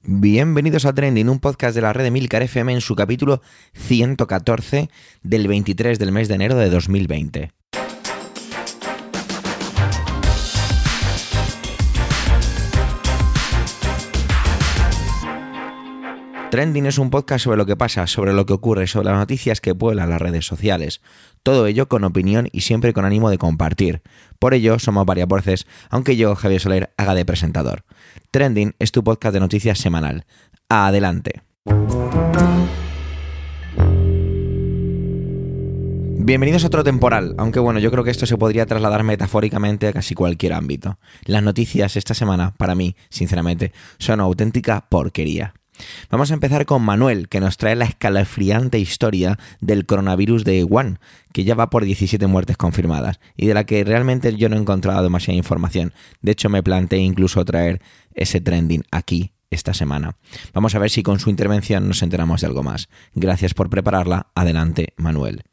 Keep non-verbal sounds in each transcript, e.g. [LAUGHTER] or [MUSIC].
Bienvenidos a Trending, un podcast de la red de Milcar FM en su capítulo 114 del 23 del mes de enero de 2020. Trending es un podcast sobre lo que pasa, sobre lo que ocurre, sobre las noticias que pueblan las redes sociales. Todo ello con opinión y siempre con ánimo de compartir. Por ello, somos varias voces, aunque yo, Javier Soler, haga de presentador. Trending es tu podcast de noticias semanal. Adelante. Bienvenidos a otro temporal, aunque bueno, yo creo que esto se podría trasladar metafóricamente a casi cualquier ámbito. Las noticias esta semana, para mí, sinceramente, son auténtica porquería. Vamos a empezar con Manuel, que nos trae la escalofriante historia del coronavirus de Wuhan, que ya va por 17 muertes confirmadas y de la que realmente yo no he encontrado demasiada información. De hecho, me planteé incluso traer ese trending aquí esta semana. Vamos a ver si con su intervención nos enteramos de algo más. Gracias por prepararla. Adelante, Manuel.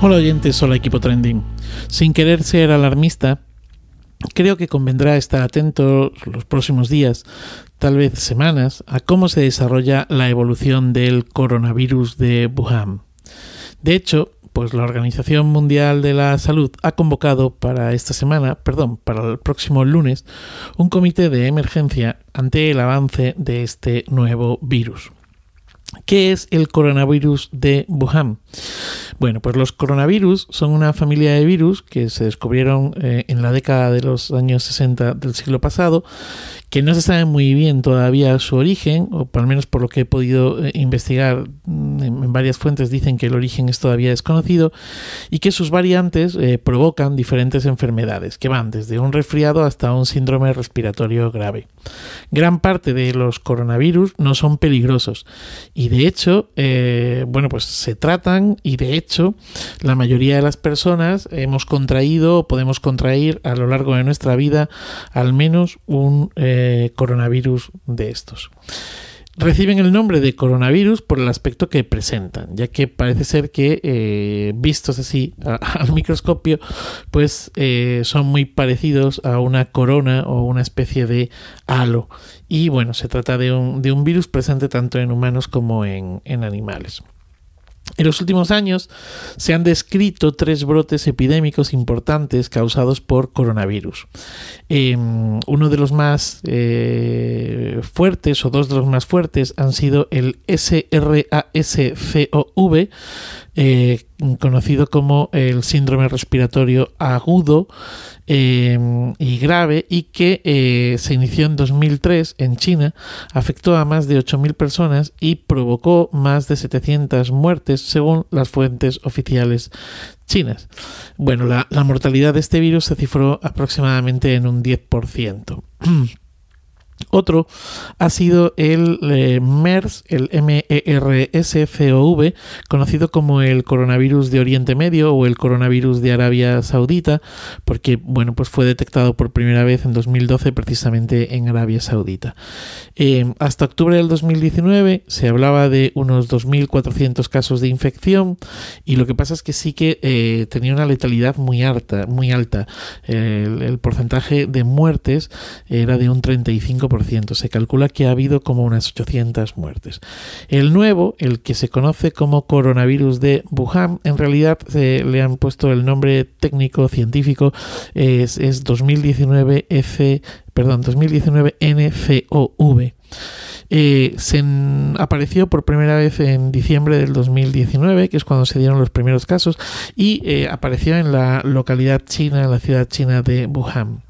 Hola oyentes, hola equipo trending. Sin querer ser alarmista, creo que convendrá estar atento los próximos días, tal vez semanas, a cómo se desarrolla la evolución del coronavirus de Wuhan. De hecho, pues la Organización Mundial de la Salud ha convocado para esta semana, perdón, para el próximo lunes, un comité de emergencia ante el avance de este nuevo virus. ¿Qué es el coronavirus de Wuhan? Bueno, pues los coronavirus son una familia de virus que se descubrieron eh, en la década de los años 60 del siglo pasado, que no se sabe muy bien todavía su origen, o al menos por lo que he podido eh, investigar en, varias fuentes dicen que el origen es todavía desconocido, y que sus variantes eh, provocan diferentes enfermedades, que van desde un resfriado hasta un síndrome respiratorio grave. Gran parte de los coronavirus no son peligrosos, y de hecho, bueno, pues se tratan y de hecho la mayoría de las personas hemos contraído o podemos contraer a lo largo de nuestra vida al menos un eh, coronavirus de estos reciben el nombre de coronavirus por el aspecto que presentan, ya que parece ser que, eh, vistos así [LAUGHS] al microscopio, pues eh, son muy parecidos a una corona o una especie de halo. Y bueno, se trata de un, de un virus presente tanto en humanos como en, en animales. En los últimos años se han descrito tres brotes epidémicos importantes causados por coronavirus. Em, uno de los más eh, fuertes o dos de los más fuertes han sido el SRAS-CoV, eh, conocido como el síndrome respiratorio agudo em, y grave y que eh, se inició en 2003 en China, afectó a más de 8.000 personas y provocó más de 700 muertes según las fuentes oficiales chinas. Bueno, la, mortalidad de este virus se cifró aproximadamente en un 10%. [CLEARS THROAT] Otro ha sido el eh, MERS, el MERS-CoV, conocido como el coronavirus de Oriente Medio o el coronavirus de Arabia Saudita, porque bueno, pues fue detectado por primera vez en 2012 precisamente en Arabia Saudita. Eh, hasta octubre del 2019 se hablaba de unos 2.400 casos de infección y lo que pasa es que sí que eh, tenía una letalidad muy alta, muy alta. El, el porcentaje de muertes era de un 35%. Se calcula que ha habido como unas 800 muertes. El nuevo, el que se conoce como coronavirus de Wuhan, en realidad se le han puesto el nombre técnico científico, es, 2019 F, perdón, 2019 NCOV. Eh, se apareció por primera vez en diciembre del 2019, que es cuando se dieron los primeros casos, y eh, apareció en la localidad china, en la ciudad china de Wuhan.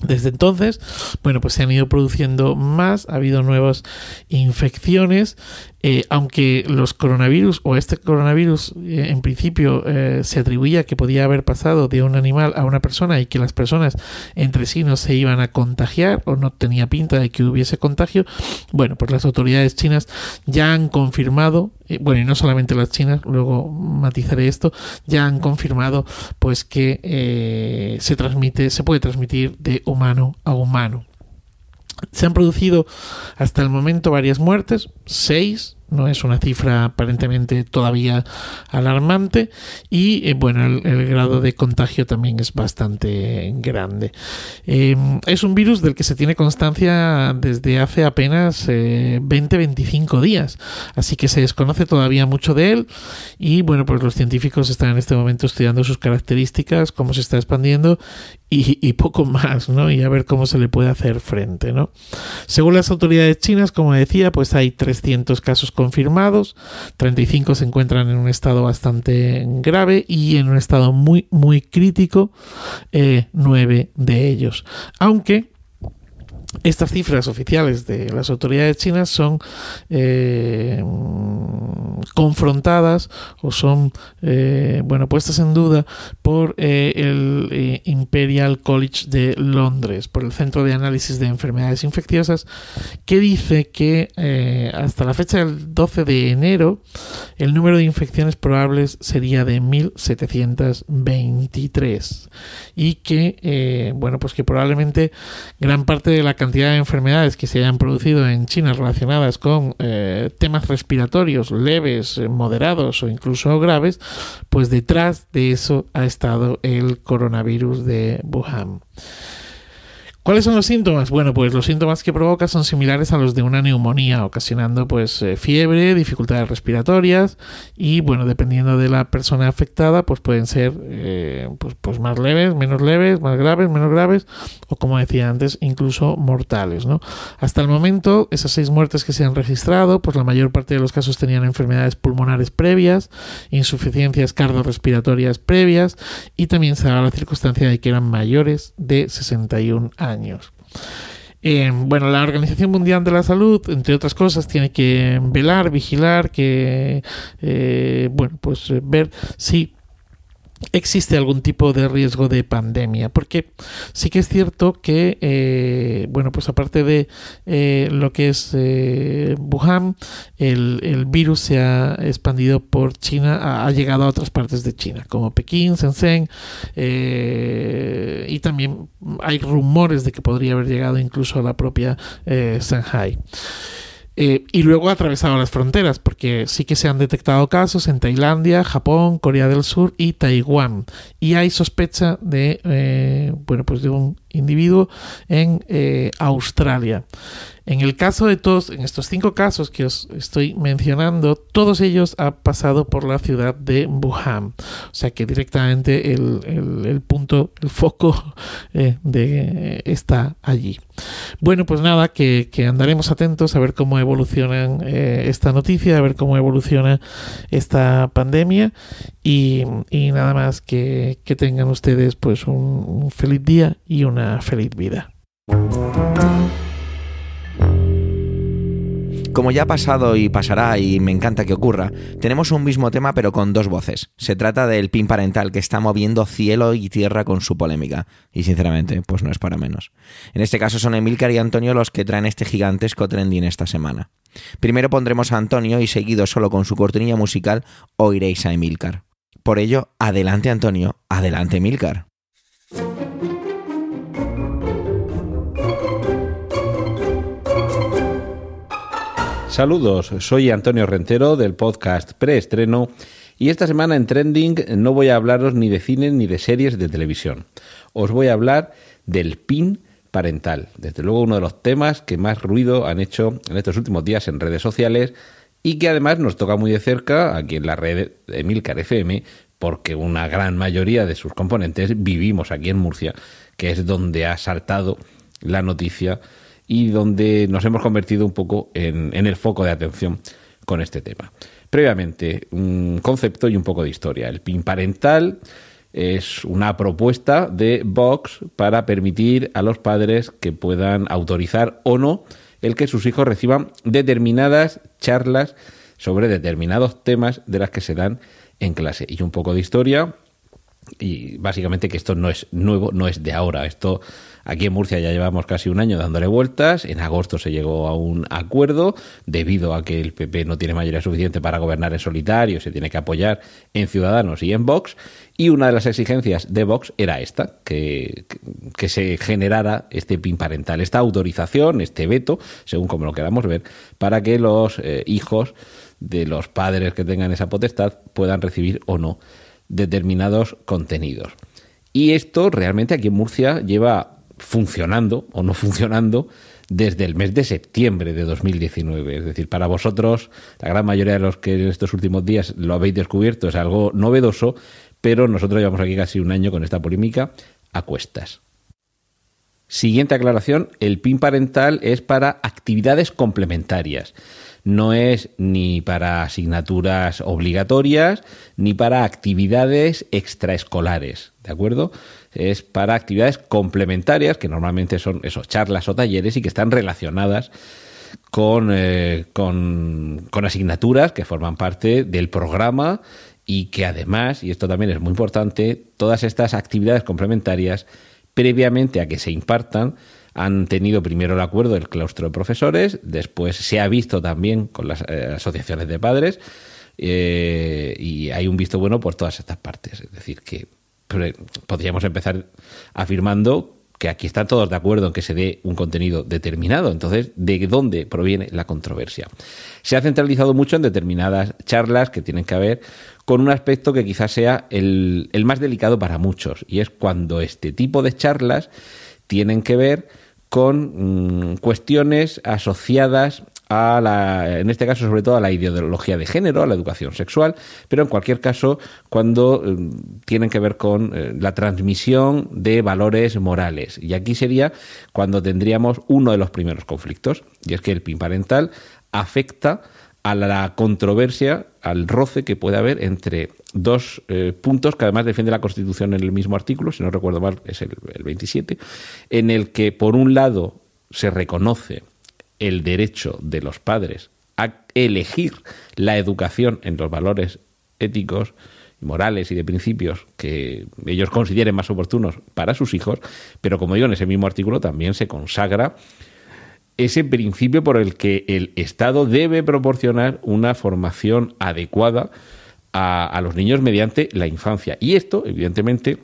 Desde entonces, bueno, pues se han ido produciendo más, ha habido nuevas infecciones eh, aunque los coronavirus o este coronavirus eh, en principio eh, se atribuía que podía haber pasado de un animal a una persona y que las personas entre sí no se iban a contagiar o no tenía pinta de que hubiese contagio, bueno, pues las autoridades chinas ya han confirmado, bueno, y no solamente las chinas, luego matizaré esto, ya han confirmado pues que se transmite, se puede transmitir de humano a humano. Se han producido hasta el momento varias muertes, seis no es una cifra aparentemente todavía alarmante y eh, bueno, el, grado de contagio también es bastante grande. Em, es un virus del que se tiene constancia desde hace apenas 20-25 eh, días, así que se desconoce todavía mucho de él y bueno, pues los científicos están en este momento estudiando sus características, cómo se está expandiendo y, poco más, ¿no? Y a ver cómo se le puede hacer frente, ¿no? Según las autoridades chinas, como decía, pues hay 300 casos confirmados, 35 se encuentran en un estado bastante grave y en un estado muy, muy crítico, eh, 9 de ellos. Aunque estas cifras oficiales de las autoridades chinas son eh, confrontadas o son eh, bueno puestas en duda por eh, el Imperial College de Londres, por el Centro de Análisis de Enfermedades Infecciosas, que dice que hasta la fecha del 12 de enero el número de infecciones probables sería de 1723 y que bueno pues que probablemente gran parte de la cantidad de enfermedades que se hayan producido en China relacionadas con eh, temas respiratorios leves, eh, moderados o incluso graves, pues detrás de eso ha estado el coronavirus de Wuhan. ¿Cuáles son los síntomas? Bueno, pues los síntomas que provoca son similares a los de una neumonía, ocasionando pues eh, fiebre, dificultades respiratorias y bueno, dependiendo de la persona afectada, pues pueden ser eh, pues, pues, más leves, menos leves, más graves, menos graves o como decía antes, incluso mortales. Hasta el momento, esas seis muertes que se han registrado, pues la mayor parte de los casos tenían enfermedades pulmonares previas, insuficiencias cardiorrespiratorias previas y también se da la circunstancia de que eran mayores de 61 años Eh, bueno, la Organización Mundial de la Salud, entre otras cosas, tiene que velar, vigilar, que, eh, bueno, pues eh, ver si existe algún tipo de riesgo de pandemia porque sí que es cierto que eh, bueno pues aparte de eh, lo que es eh, Wuhan el, el, virus se ha expandido por China ha, llegado a otras partes de China como Pekín Shenzhen y también hay rumores de que podría haber llegado incluso a la propia Shanghai eh, y luego ha atravesado las fronteras, porque sí que se han detectado casos en Tailandia, Japón, Corea del Sur y Taiwán. Y hay sospecha de, eh, bueno, pues de un individuo en eh, Australia. En el caso de todos, en estos cinco casos que os estoy mencionando, todos ellos han pasado por la ciudad de Wuhan. O sea que directamente el, punto, el foco [LAUGHS] eh, de, está allí. Bueno, pues nada, que, andaremos atentos a ver cómo evoluciona eh, esta noticia, a ver cómo evoluciona esta pandemia y, nada más que, tengan ustedes pues un feliz día y una feliz vida. Como ya ha pasado y pasará y me encanta que ocurra, tenemos un mismo tema pero con dos voces. Se trata del PIN parental que está moviendo cielo y tierra con su polémica. Y sinceramente, pues no es para menos. En este caso son Emilcar y Antonio los que traen este gigantesco trending esta semana. Primero pondremos a Antonio y seguido solo con su cortinilla musical oiréis a Emilcar. Por ello, adelante Antonio, adelante Emilcar. Saludos, soy Antonio Rentero del podcast Preestreno y esta semana en Trending no voy a hablaros ni de cine ni de series de televisión. Os voy a hablar del PIN parental. Desde luego uno de los temas que más ruido han hecho en estos últimos días en redes sociales y que además nos toca muy de cerca aquí en la red de Milcar FM porque una gran mayoría de sus componentes vivimos aquí en Murcia, que es donde ha saltado la noticia y donde nos hemos convertido un poco en, el foco de atención con este tema. Previamente, un concepto y un poco de historia. El PIN parental es una propuesta de Vox para permitir a los padres que puedan autorizar o no el que sus hijos reciban determinadas charlas sobre determinados temas de las que se dan en clase. Y un poco de historia, y básicamente que esto no es nuevo, no es de ahora. Esto Aquí en Murcia ya llevamos casi un año dándole vueltas. En agosto se llegó a un acuerdo debido a que el PP no tiene mayoría suficiente para gobernar en solitario, se tiene que apoyar en Ciudadanos y en Vox. Y una de las exigencias de Vox era esta, que, que se generara este PIN parental, esta autorización, este veto, según como lo queramos ver, para que los eh, hijos de los padres que tengan esa potestad puedan recibir o no determinados contenidos. Y esto realmente aquí en Murcia lleva funcionando o no funcionando desde el mes de septiembre de 2019. Es decir, para vosotros, la gran mayoría de los que en estos últimos días lo habéis descubierto es algo novedoso, pero nosotros llevamos aquí casi un año con esta polémica a cuestas. Siguiente aclaración, el PIN parental es para actividades complementarias. No es ni para asignaturas obligatorias ni para actividades extraescolares, ¿de acuerdo? Es para actividades complementarias, que normalmente son eso, charlas o talleres y que están relacionadas con, eh, con, con asignaturas que forman parte del programa y que además, y esto también es muy importante, todas estas actividades complementarias, previamente a que se impartan, han tenido primero el acuerdo del claustro de profesores, después se ha visto también con las eh, asociaciones de padres eh, y hay un visto bueno por todas estas partes. Es decir, que podríamos empezar afirmando que aquí están todos de acuerdo en que se dé un contenido determinado. Entonces, ¿de dónde proviene la controversia? Se ha centralizado mucho en determinadas charlas que tienen que ver con un aspecto que quizás sea el, el más delicado para muchos, y es cuando este tipo de charlas tienen que ver con mm, cuestiones asociadas a la, en este caso sobre todo a la ideología de género, a la educación sexual, pero en cualquier caso cuando eh, tienen que ver con eh, la transmisión de valores morales. Y aquí sería cuando tendríamos uno de los primeros conflictos, y es que el PIN parental afecta a la controversia, al roce que puede haber entre dos eh, puntos que además defiende la Constitución en el mismo artículo, si no recuerdo mal, es el, el 27, en el que por un lado se reconoce el derecho de los padres a elegir la educación en los valores éticos, morales y de principios que ellos consideren más oportunos para sus hijos, pero como digo, en ese mismo artículo también se consagra ese principio por el que el Estado debe proporcionar una formación adecuada a, a los niños mediante la infancia. Y esto, evidentemente,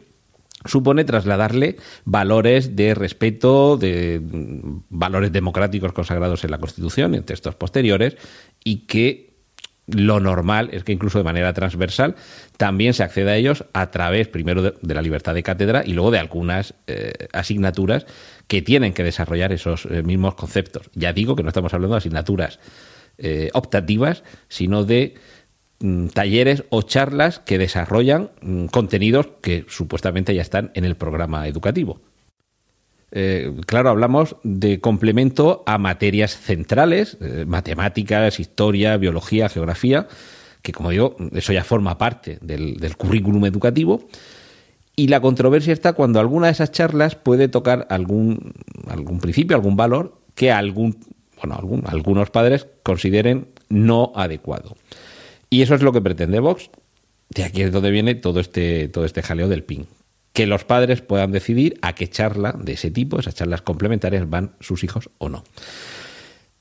supone trasladarle valores de respeto, de mm, valores democráticos consagrados en la Constitución, en textos posteriores, y que lo normal es que incluso de manera transversal también se acceda a ellos a través primero de, la libertad de cátedra y luego de algunas eh, asignaturas que tienen que desarrollar esos eh, mismos conceptos. Ya digo que no estamos hablando de asignaturas eh, optativas, sino de talleres o charlas que desarrollan mm, contenidos que supuestamente ya están en el programa educativo. Eh, claro, hablamos de complemento a materias centrales, eh, matemáticas, historia, biología, geografía, que como digo, eso ya forma parte del, del, currículum educativo. Y la controversia está cuando alguna de esas charlas puede tocar algún, algún principio, algún valor que algún, bueno, algún, algunos padres consideren no adecuado. Y eso es lo que pretende Vox. De aquí es donde viene todo este, todo este jaleo del PIN. Que los padres puedan decidir a qué charla de ese tipo, esas charlas complementarias, van sus hijos o no.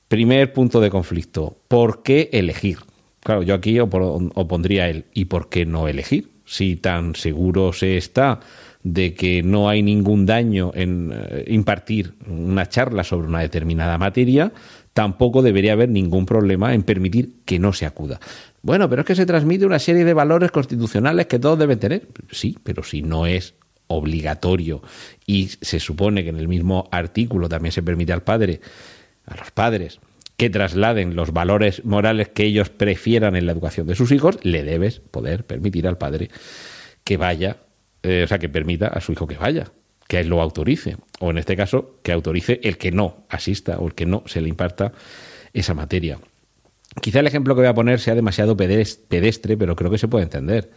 Primer punto de conflicto. ¿Por qué elegir? Claro, yo aquí opondría el ¿y por qué no elegir? Si tan seguro se está de que no hay ningún daño en eh, impartir una charla sobre una determinada materia, tampoco debería haber ningún problema en permitir que no se acuda. Bueno, pero es que se transmite una serie de valores constitucionales que todos deben tener. Sí, pero si no es obligatorio y se supone que en el mismo artículo también se permite al padre, a los padres, que trasladen los valores morales que ellos prefieran en la educación de sus hijos, le debes poder permitir al padre que vaya, eh, o sea, que permita a su hijo que vaya, que él lo autorice, o en este caso, que autorice el que no asista o el que no se le imparta esa materia. Quizá el ejemplo que voy a poner sea demasiado pedestre, pero creo que se puede entender.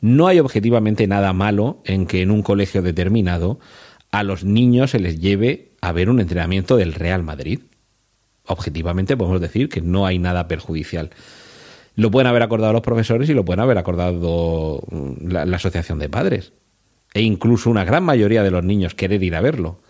No hay objetivamente nada malo en que en un colegio determinado a los niños se les lleve a ver un entrenamiento del Real Madrid. Objetivamente podemos decir que no hay nada perjudicial. Lo pueden haber acordado los profesores y lo pueden haber acordado mm, la, la asociación de padres. E incluso una gran mayoría de los niños querer ir a verlo.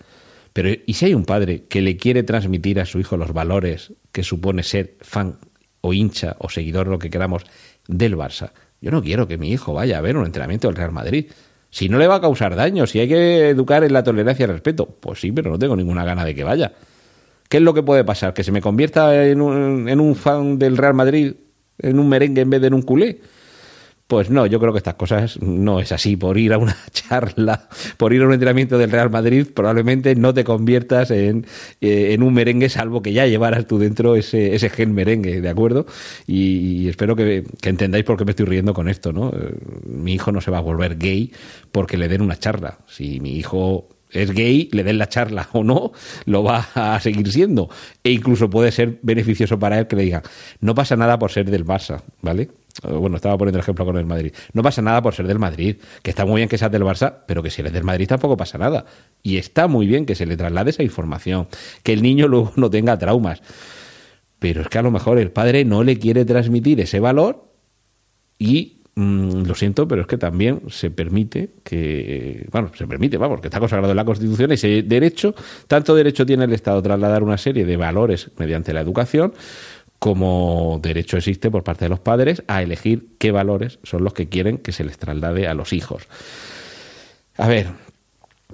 Pero ¿y si hay un padre que le quiere transmitir a su hijo los valores que supone ser fan o hincha o seguidor, lo que queramos, del Barça. Yo no quiero que mi hijo vaya a ver un entrenamiento del Real Madrid. Si no le va a causar daño, si hay que educar en la tolerancia y el respeto, pues sí, pero no tengo ninguna gana de que vaya. ¿Qué es lo que puede pasar? ¿Que se me convierta en un, en un fan del Real Madrid en un merengue en vez de en un culé. Pues no, yo creo que estas cosas no es así. Por ir a una [LAUGHS] charla, por ir a un entrenamiento del Real Madrid, probablemente no te conviertas en, eh, un merengue, salvo que ya llevaras tú dentro ese, gen merengue, ¿de acuerdo? Y, espero que, que, entendáis por qué me estoy riendo con esto, ¿no? Eh, mi hijo no se va a volver gay porque le den una charla. Si mi hijo es gay, le den la charla o no, lo va a seguir siendo. E incluso puede ser beneficioso para él que le digan, no pasa nada por ser del Barça, ¿vale? Bueno, estaba poniendo el ejemplo con el Madrid. No pasa nada por ser del Madrid, que está muy bien que seas del Barça, pero que si eres del Madrid tampoco pasa nada. Y está muy bien que se le traslade esa información, que el niño [LAUGHS] luego no tenga traumas. Pero es que a lo mejor el padre no le quiere transmitir ese valor y mm, lo siento, pero es que también se permite que, bueno, se permite, vamos, que está consagrado en la Constitución ese derecho, tanto derecho tiene el Estado trasladar una serie de valores mediante la educación, como derecho existe por parte de los padres a elegir qué valores son los que quieren que se les traslade a los hijos. A ver,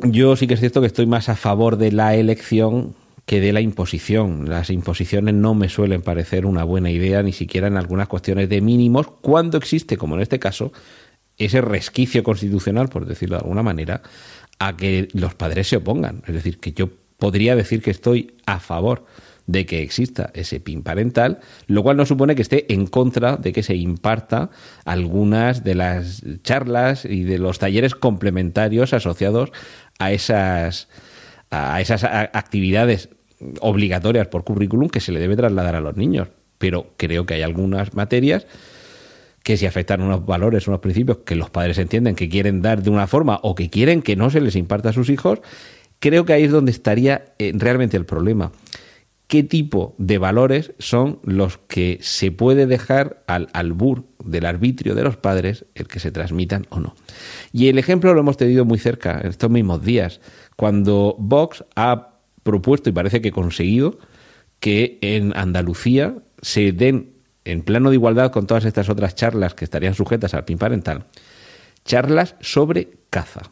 yo sí que es cierto que estoy más a favor de la elección que de la imposición. Las imposiciones no me suelen parecer una buena idea, ni siquiera en algunas cuestiones de mínimos, cuando existe, como en este caso, ese resquicio constitucional, por decirlo de alguna manera, a que los padres se opongan. Es decir, que yo podría decir que estoy a favor de que exista ese PIN parental, lo cual no supone que esté en contra de que se imparta algunas de las charlas y de los talleres complementarios asociados a esas, a esas actividades obligatorias por currículum que se le debe trasladar a los niños. Pero creo que hay algunas materias que si afectan unos valores, unos principios que los padres entienden que quieren dar de una forma o que quieren que no se les imparta a sus hijos, creo que ahí es donde estaría eh, realmente el problema qué tipo de valores son los que se puede dejar al albur del arbitrio de los padres el que se transmitan o no. Y el ejemplo lo hemos tenido muy cerca en estos mismos días, cuando Vox ha propuesto y parece que conseguido que en Andalucía se den en plano de igualdad con todas estas otras charlas que estarían sujetas al PIN parental, charlas sobre caza.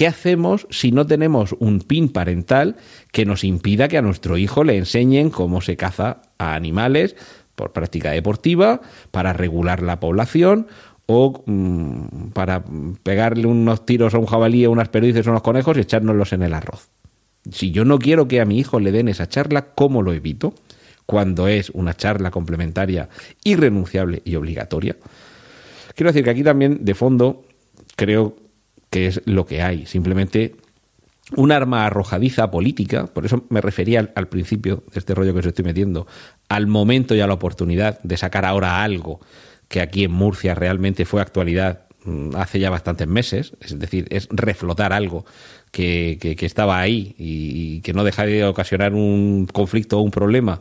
¿Qué hacemos si no tenemos un PIN parental que nos impida que a nuestro hijo le enseñen cómo se caza a animales por práctica deportiva, para regular la población o mm, para pegarle unos tiros a un jabalí, a unas perdices o unos conejos y echárnoslos en el arroz? Si yo no quiero que a mi hijo le den esa charla, ¿cómo lo evito? Cuando es una charla complementaria, irrenunciable y obligatoria. Quiero decir que aquí también, de fondo, creo que es lo que hay. Simplemente un arma arrojadiza política, por eso me refería al, principio de este rollo que os estoy metiendo, al momento y a la oportunidad de sacar ahora algo que aquí en Murcia realmente fue actualidad mm, hace ya bastantes meses, es decir, es reflotar algo que, que, estaba ahí y, que no deja de ocasionar un conflicto o un problema,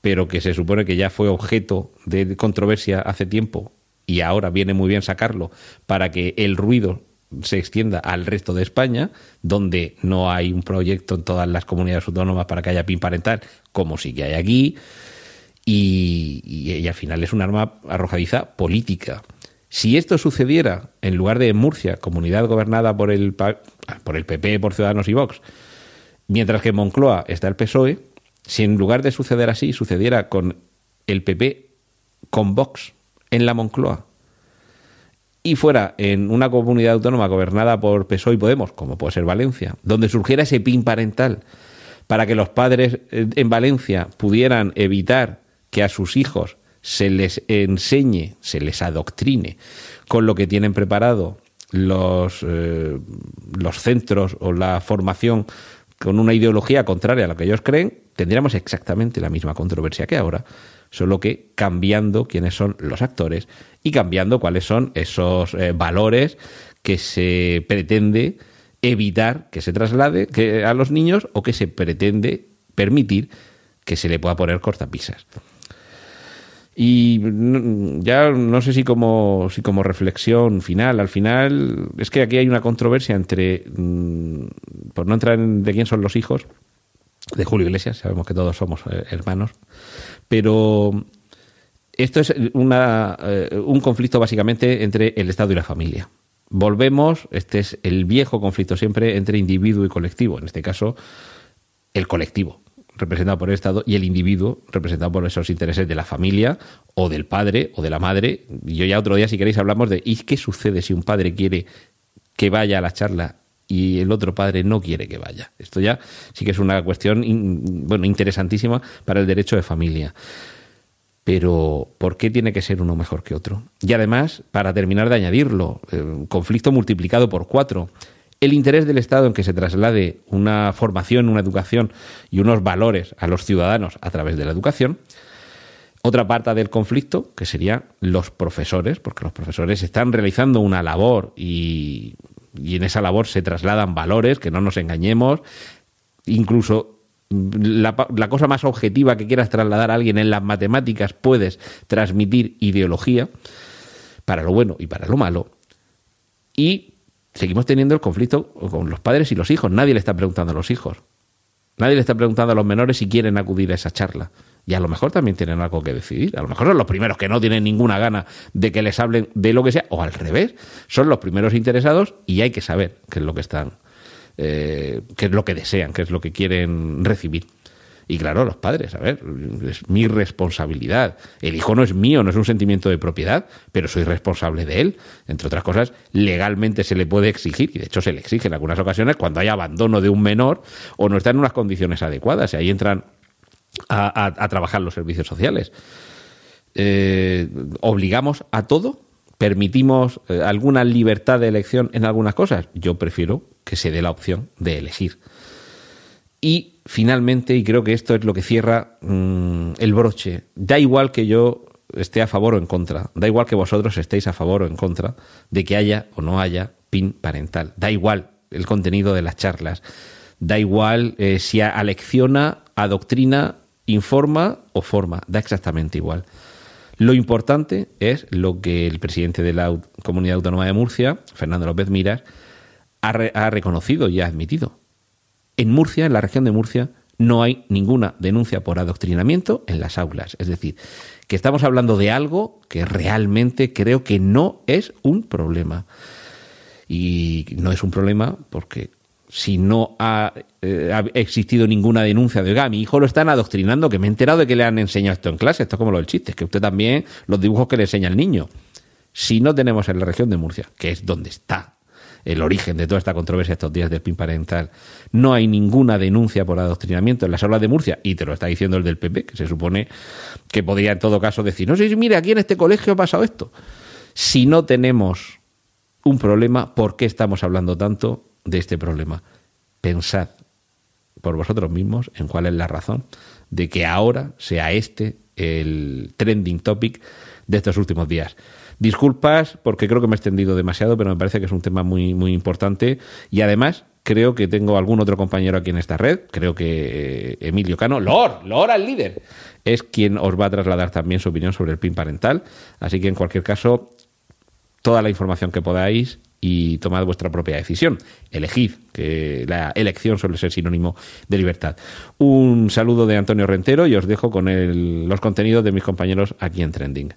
pero que se supone que ya fue objeto de controversia hace tiempo y ahora viene muy bien sacarlo para que el ruido se extienda al resto de España, donde no hay un proyecto en todas las comunidades autónomas para que haya PIN parental, como sí que hay aquí, y, al final es un arma arrojadiza política. Si esto sucediera en lugar de Murcia, comunidad gobernada por el, por el PP, por Ciudadanos y Vox, mientras que en Moncloa está el PSOE, si en lugar de suceder así, sucediera con el PP con Vox en la Moncloa, y fuera en una comunidad autónoma gobernada por PSOE y Podemos, como puede ser Valencia, donde surgiera ese PIN parental para que los padres eh, en Valencia pudieran evitar que a sus hijos se les enseñe, se les adoctrine con lo que tienen preparado los, eh, los centros o la formación con una ideología contraria a lo que ellos creen, tendríamos exactamente la misma controversia que ahora, solo que cambiando quiénes son los actores y cambiando cuáles son esos eh, valores que se pretende evitar que se traslade que, a los niños o que se pretende permitir que se le pueda poner cortapisas. Y ya no sé si como, si como reflexión final, al final es que aquí hay una controversia entre, mm, por no entrar en de quién son los hijos, de Julio Iglesias, sabemos que todos somos eh, hermanos, pero esto es una, eh, un conflicto básicamente entre el Estado y la familia. Volvemos, este es el viejo conflicto siempre entre individuo y colectivo, en este caso el colectivo. representado por el Estado, y el individuo, representado por esos intereses de la familia, o del padre, o de la madre. Yo ya otro día, si queréis, hablamos de ¿y qué sucede si un padre quiere que vaya a la charla y el otro padre no quiere que vaya? Esto ya sí que es una cuestión bueno, interesantísima para el derecho de familia. Pero, ¿por qué tiene que ser uno mejor que otro? Y además, para terminar de añadirlo, eh, conflicto multiplicado por cuatro el interés del Estado en que se traslade una formación, una educación y unos valores a los ciudadanos a través de la educación. Otra parte del conflicto, que serían los profesores, porque los profesores están realizando una labor y, y en esa labor se trasladan valores, que no nos engañemos, incluso la, la, cosa más objetiva que quieras trasladar a alguien en las matemáticas puedes transmitir ideología para lo bueno y para lo malo. Y seguimos teniendo el conflicto con los padres y los hijos. Nadie le está preguntando a los hijos. Nadie le está preguntando a los menores si quieren acudir a esa charla. Y a lo mejor también tienen algo que decidir. A lo mejor son los primeros que no tienen ninguna gana de que les hablen de lo que sea, o al revés. Son los primeros interesados y hay que saber qué es lo que están, eh, qué es lo que desean, qué es lo que quieren recibir. Y claro, los padres, a ver, es mi responsabilidad. El hijo no es mío, no es un sentimiento de propiedad, pero soy responsable de él. Entre otras cosas, legalmente se le puede exigir, y de hecho se le exige en algunas ocasiones, cuando hay abandono de un menor o no está en unas condiciones adecuadas. Y ahí entran a, trabajar los servicios sociales. Eh, ¿Obligamos a todo? ¿Permitimos eh, alguna libertad de elección en algunas cosas? Yo prefiero que se dé la opción de elegir. Y finalmente, y creo que esto es lo que cierra mm, el broche, da igual que yo esté a favor o en contra, da igual que vosotros estéis a favor o en contra de que haya o no haya PIN parental, da igual el contenido de las charlas, da igual eh, si alecciona, adoctrina, informa o forma, da exactamente igual. Lo importante es lo que el presidente de la Comunidad Autónoma de Murcia, Fernando López Miras, ha, ha reconocido y ha admitido en Murcia, en la región de Murcia, no hay ninguna denuncia por adoctrinamiento en las aulas. Es decir, que estamos hablando de algo que realmente creo que no es un problema. Y no es un problema porque si no ha, eh, existido ninguna denuncia de, oiga, mi hijo lo están adoctrinando, que me he enterado de que le han enseñado esto en clase, esto es como lo del chiste, es que usted también, los dibujos que le enseña el niño. Si no tenemos en la región de Murcia, que es donde está el origen de toda esta controversia estos días del PIN parental. No hay ninguna denuncia por adoctrinamiento en las aulas de Murcia, y te lo está diciendo el del PP, que se supone que podría en todo caso decir, no sé, si mire, aquí en este colegio ha pasado esto. Si no tenemos un problema, ¿por qué estamos hablando tanto de este problema? Pensad por vosotros mismos en cuál es la razón de que ahora sea este el trending topic de estos últimos días. Disculpas porque creo que me he extendido demasiado, pero me parece que es un tema muy, muy importante y además creo que tengo algún otro compañero aquí en esta red, creo que eh, Emilio Cano, Lor, Lor al líder, es quien os va a trasladar también su opinión sobre el PIN parental. Así que en cualquier caso, toda la información que podáis y tomad vuestra propia decisión. Elegid, que la elección suele ser sinónimo de libertad. Un saludo de Antonio Rentero y os dejo con los contenidos de mis compañeros aquí en Trending.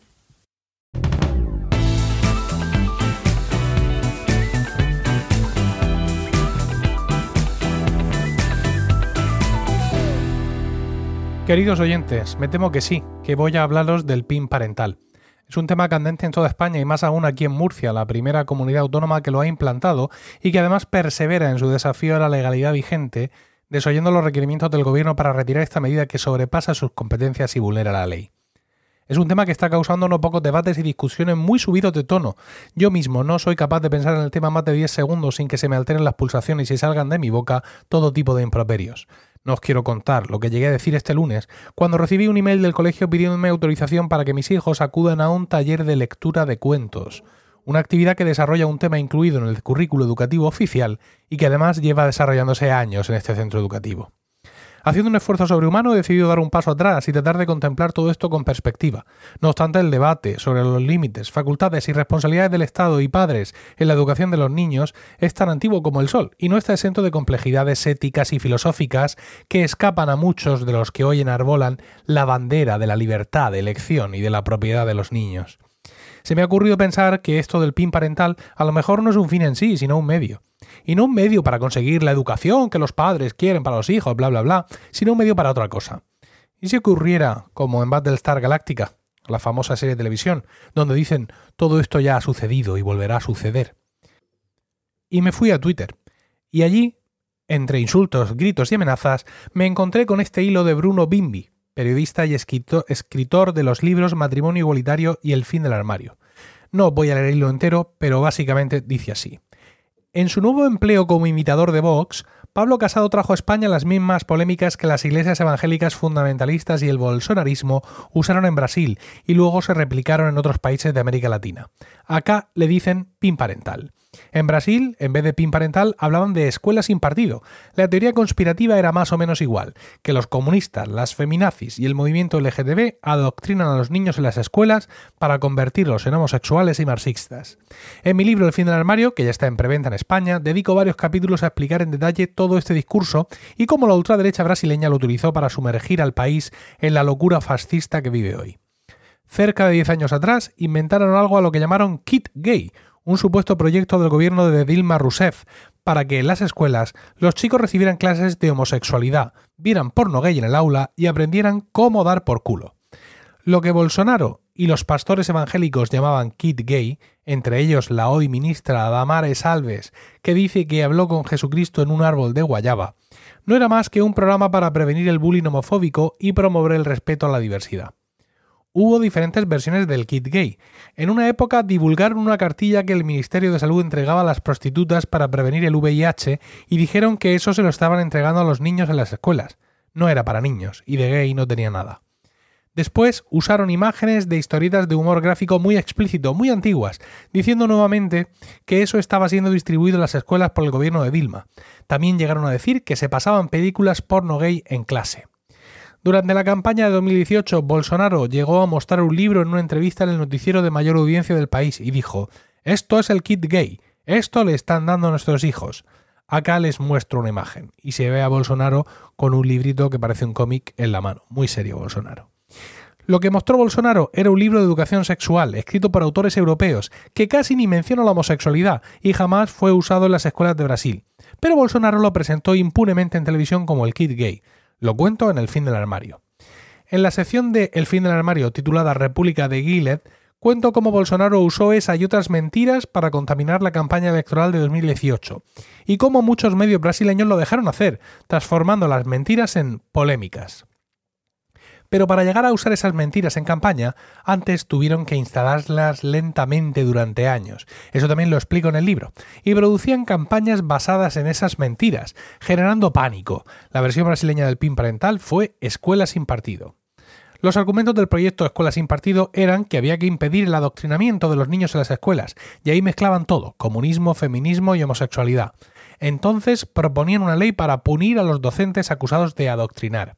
Queridos oyentes, me temo que sí, que voy a hablaros del PIN parental. Es un tema candente en toda España y más aún aquí en Murcia, la primera comunidad autónoma que lo ha implantado y que además persevera en su desafío a la legalidad vigente, desoyendo los requerimientos del gobierno para retirar esta medida que sobrepasa sus competencias y vulnera la ley. Es un tema que está causando no pocos debates y discusiones muy subidos de tono. Yo mismo no soy capaz de pensar en el tema más de 10 segundos sin que se me alteren las pulsaciones y salgan de mi boca todo tipo de improperios. No os quiero contar lo que llegué a decir este lunes cuando recibí un email del colegio pidiéndome autorización para que mis hijos acudan a un taller de lectura de cuentos, una actividad que desarrolla un tema incluido en el currículo educativo oficial y que además lleva desarrollándose años en este centro educativo. Haciendo un esfuerzo sobrehumano he decidido dar un paso atrás y tratar de contemplar todo esto con perspectiva. No obstante, el debate sobre los límites, facultades y responsabilidades del Estado y padres en la educación de los niños es tan antiguo como el sol y no está exento de complejidades éticas y filosóficas que escapan a muchos de los que hoy enarbolan la bandera de la libertad de elección y de la propiedad de los niños. Se me ha ocurrido pensar que esto del PIN parental a lo mejor no es un fin en sí, sino un medio. Y no un medio para conseguir la educación que los padres quieren para los hijos, bla, bla, bla, sino un medio para otra cosa. ¿Y si ocurriera como en Battlestar Galactica, la famosa serie de televisión, donde dicen todo esto ya ha sucedido y volverá a suceder? Y me fui a Twitter, y allí, entre insultos, gritos y amenazas, me encontré con este hilo de Bruno Bimbi, periodista y escritor de los libros Matrimonio Igualitario y El fin del armario. No voy a leer el hilo entero, pero básicamente dice así. En su nuevo empleo como imitador de Vox, Pablo Casado trajo a España las mismas polémicas que las iglesias evangélicas fundamentalistas y el bolsonarismo usaron en Brasil y luego se replicaron en otros países de América Latina. Acá le dicen pin parental. En Brasil, en vez de PIN parental, hablaban de escuela sin partido. La teoría conspirativa era más o menos igual, que los comunistas, las feminazis y el movimiento LGTB adoctrinan a los niños en las escuelas para convertirlos en homosexuales y marxistas. En mi libro El fin del armario, que ya está en preventa en España, dedico varios capítulos a explicar en detalle todo este discurso y cómo la ultraderecha brasileña lo utilizó para sumergir al país en la locura fascista que vive hoy. Cerca de 10 años atrás inventaron algo a lo que llamaron kit gay, un supuesto proyecto del gobierno de Dilma Rousseff para que en las escuelas los chicos recibieran clases de homosexualidad, vieran porno gay en el aula y aprendieran cómo dar por culo. Lo que Bolsonaro y los pastores evangélicos llamaban kid gay, entre ellos la hoy ministra Damares Alves, que dice que habló con Jesucristo en un árbol de guayaba, no era más que un programa para prevenir el bullying homofóbico y promover el respeto a la diversidad hubo diferentes versiones del kit gay. En una época divulgaron una cartilla que el Ministerio de Salud entregaba a las prostitutas para prevenir el VIH y dijeron que eso se lo estaban entregando a los niños en las escuelas. No era para niños, y de gay no tenía nada. Después usaron imágenes de historietas de humor gráfico muy explícito, muy antiguas, diciendo nuevamente que eso estaba siendo distribuido en las escuelas por el gobierno de Dilma. También llegaron a decir que se pasaban películas porno gay en clase. Durante la campaña de 2018, Bolsonaro llegó a mostrar un libro en una entrevista en el noticiero de mayor audiencia del país y dijo, esto es el kit gay, esto le están dando a nuestros hijos. Acá les muestro una imagen y se ve a Bolsonaro con un librito que parece un cómic en la mano. Muy serio Bolsonaro. Lo que mostró Bolsonaro era un libro de educación sexual escrito por autores europeos que casi ni menciona la homosexualidad y jamás fue usado en las escuelas de Brasil. Pero Bolsonaro lo presentó impunemente en televisión como el kit gay. Lo cuento en El fin del armario. En la sección de El fin del armario titulada República de Gilead, cuento cómo Bolsonaro usó esa y otras mentiras para contaminar la campaña electoral de 2018, y cómo muchos medios brasileños lo dejaron hacer, transformando las mentiras en polémicas. Pero para llegar a usar esas mentiras en campaña, antes tuvieron que instalarlas lentamente durante años. Eso también lo explico en el libro. Y producían campañas basadas en esas mentiras, generando pánico. La versión brasileña del PIN parental fue Escuela sin partido. Los argumentos del proyecto Escuela sin Partido eran que había que impedir el adoctrinamiento de los niños en las escuelas, y ahí mezclaban todo, comunismo, feminismo y homosexualidad. Entonces proponían una ley para punir a los docentes acusados de adoctrinar.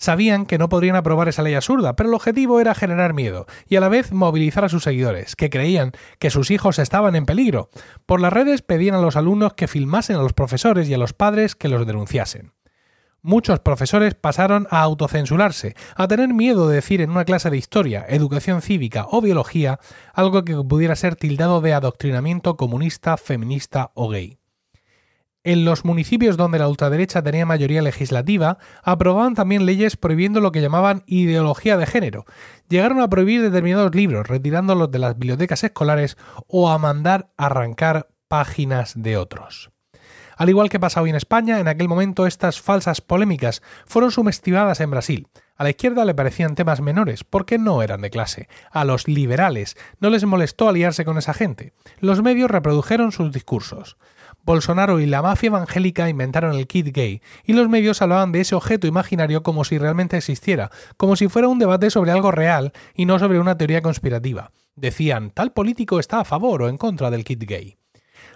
Sabían que no podrían aprobar esa ley absurda, pero el objetivo era generar miedo y a la vez movilizar a sus seguidores, que creían que sus hijos estaban en peligro. Por las redes pedían a los alumnos que filmasen a los profesores y a los padres que los denunciasen. Muchos profesores pasaron a autocensurarse, a tener miedo de decir en una clase de historia, educación cívica o biología algo que pudiera ser tildado de adoctrinamiento comunista, feminista o gay. En los municipios donde la ultraderecha tenía mayoría legislativa, aprobaban también leyes prohibiendo lo que llamaban ideología de género. Llegaron a prohibir determinados libros, retirándolos de las bibliotecas escolares o a mandar arrancar páginas de otros. Al igual que pasa hoy en España, en aquel momento estas falsas polémicas fueron subestimadas en Brasil. A la izquierda le parecían temas menores, porque no eran de clase. A los liberales no les molestó aliarse con esa gente. Los medios reprodujeron sus discursos. Bolsonaro y la mafia evangélica inventaron el kit gay, y los medios hablaban de ese objeto imaginario como si realmente existiera, como si fuera un debate sobre algo real y no sobre una teoría conspirativa. Decían, tal político está a favor o en contra del kit gay.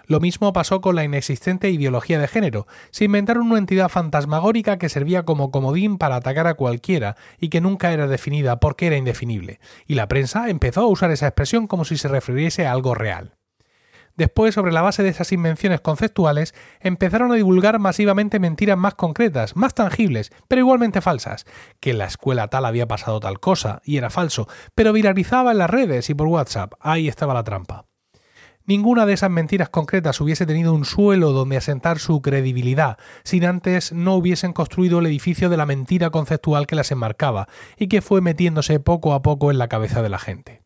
Lo mismo pasó con la inexistente ideología de género. Se inventaron una entidad fantasmagórica que servía como comodín para atacar a cualquiera y que nunca era definida porque era indefinible. Y la prensa empezó a usar esa expresión como si se refiriese a algo real. Después, sobre la base de esas invenciones conceptuales, empezaron a divulgar masivamente mentiras más concretas, más tangibles, pero igualmente falsas, que en la escuela tal había pasado tal cosa, y era falso, pero viralizaba en las redes y por WhatsApp. Ahí estaba la trampa. ninguna de esas mentiras concretas hubiese tenido un suelo donde asentar su credibilidad, sin antes no hubiesen construido el edificio de la mentira conceptual que las enmarcaba y que fue metiéndose poco a poco en la cabeza de la gente.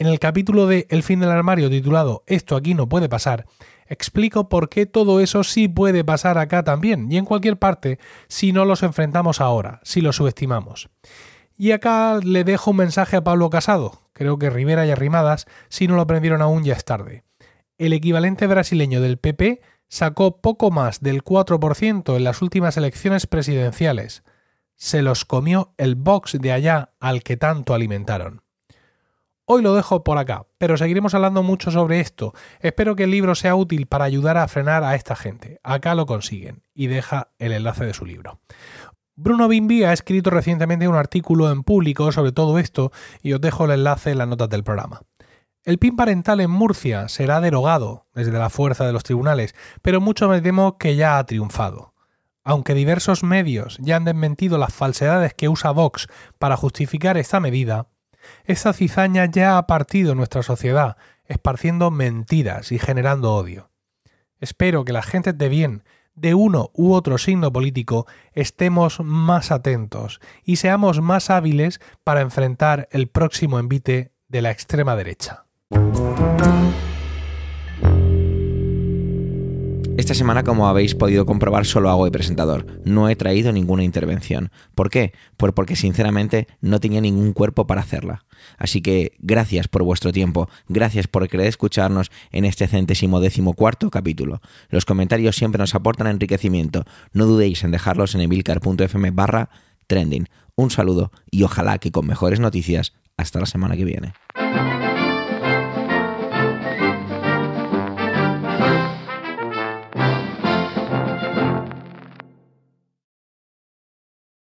En el capítulo de El fin del armario titulado Esto aquí no puede pasar, explico por qué todo eso sí puede pasar acá también y en cualquier parte si no los enfrentamos ahora, si los subestimamos. Y acá le dejo un mensaje a Pablo Casado, creo que Rivera y Arrimadas, si no lo aprendieron aún ya es tarde. El equivalente brasileño del PP sacó poco más del 4% en las últimas elecciones presidenciales. Se los comió el Vox de allá al que tanto alimentaron. Hoy lo dejo por acá, pero seguiremos hablando mucho sobre esto. Espero que el libro sea útil para ayudar a frenar a esta gente. Acá lo consiguen y deja el enlace de su libro. Bruno Bimbi ha escrito recientemente un artículo en público sobre todo esto y os dejo el enlace en las notas del programa. El PIN parental en Murcia será derogado desde la fuerza de los tribunales, pero mucho me temo que ya ha triunfado. Aunque diversos medios ya han desmentido las falsedades que usa Vox para justificar esta medida, esta cizaña ya ha partido nuestra sociedad, esparciendo mentiras y generando odio. Espero que las gentes de bien de uno u otro signo político estemos más atentos y seamos más hábiles para enfrentar el próximo envite de la extrema derecha. Esta semana, como habéis podido comprobar, solo hago de presentador. No he traído ninguna intervención. ¿Por qué? Pues porque sinceramente no tenía ningún cuerpo para hacerla. Así que gracias por vuestro tiempo, gracias por querer escucharnos en este centésimo décimo cuarto capítulo. Los comentarios siempre nos aportan enriquecimiento. No dudéis en dejarlos en emilcar.fm barra trending. Un saludo y ojalá que con mejores noticias hasta la semana que viene.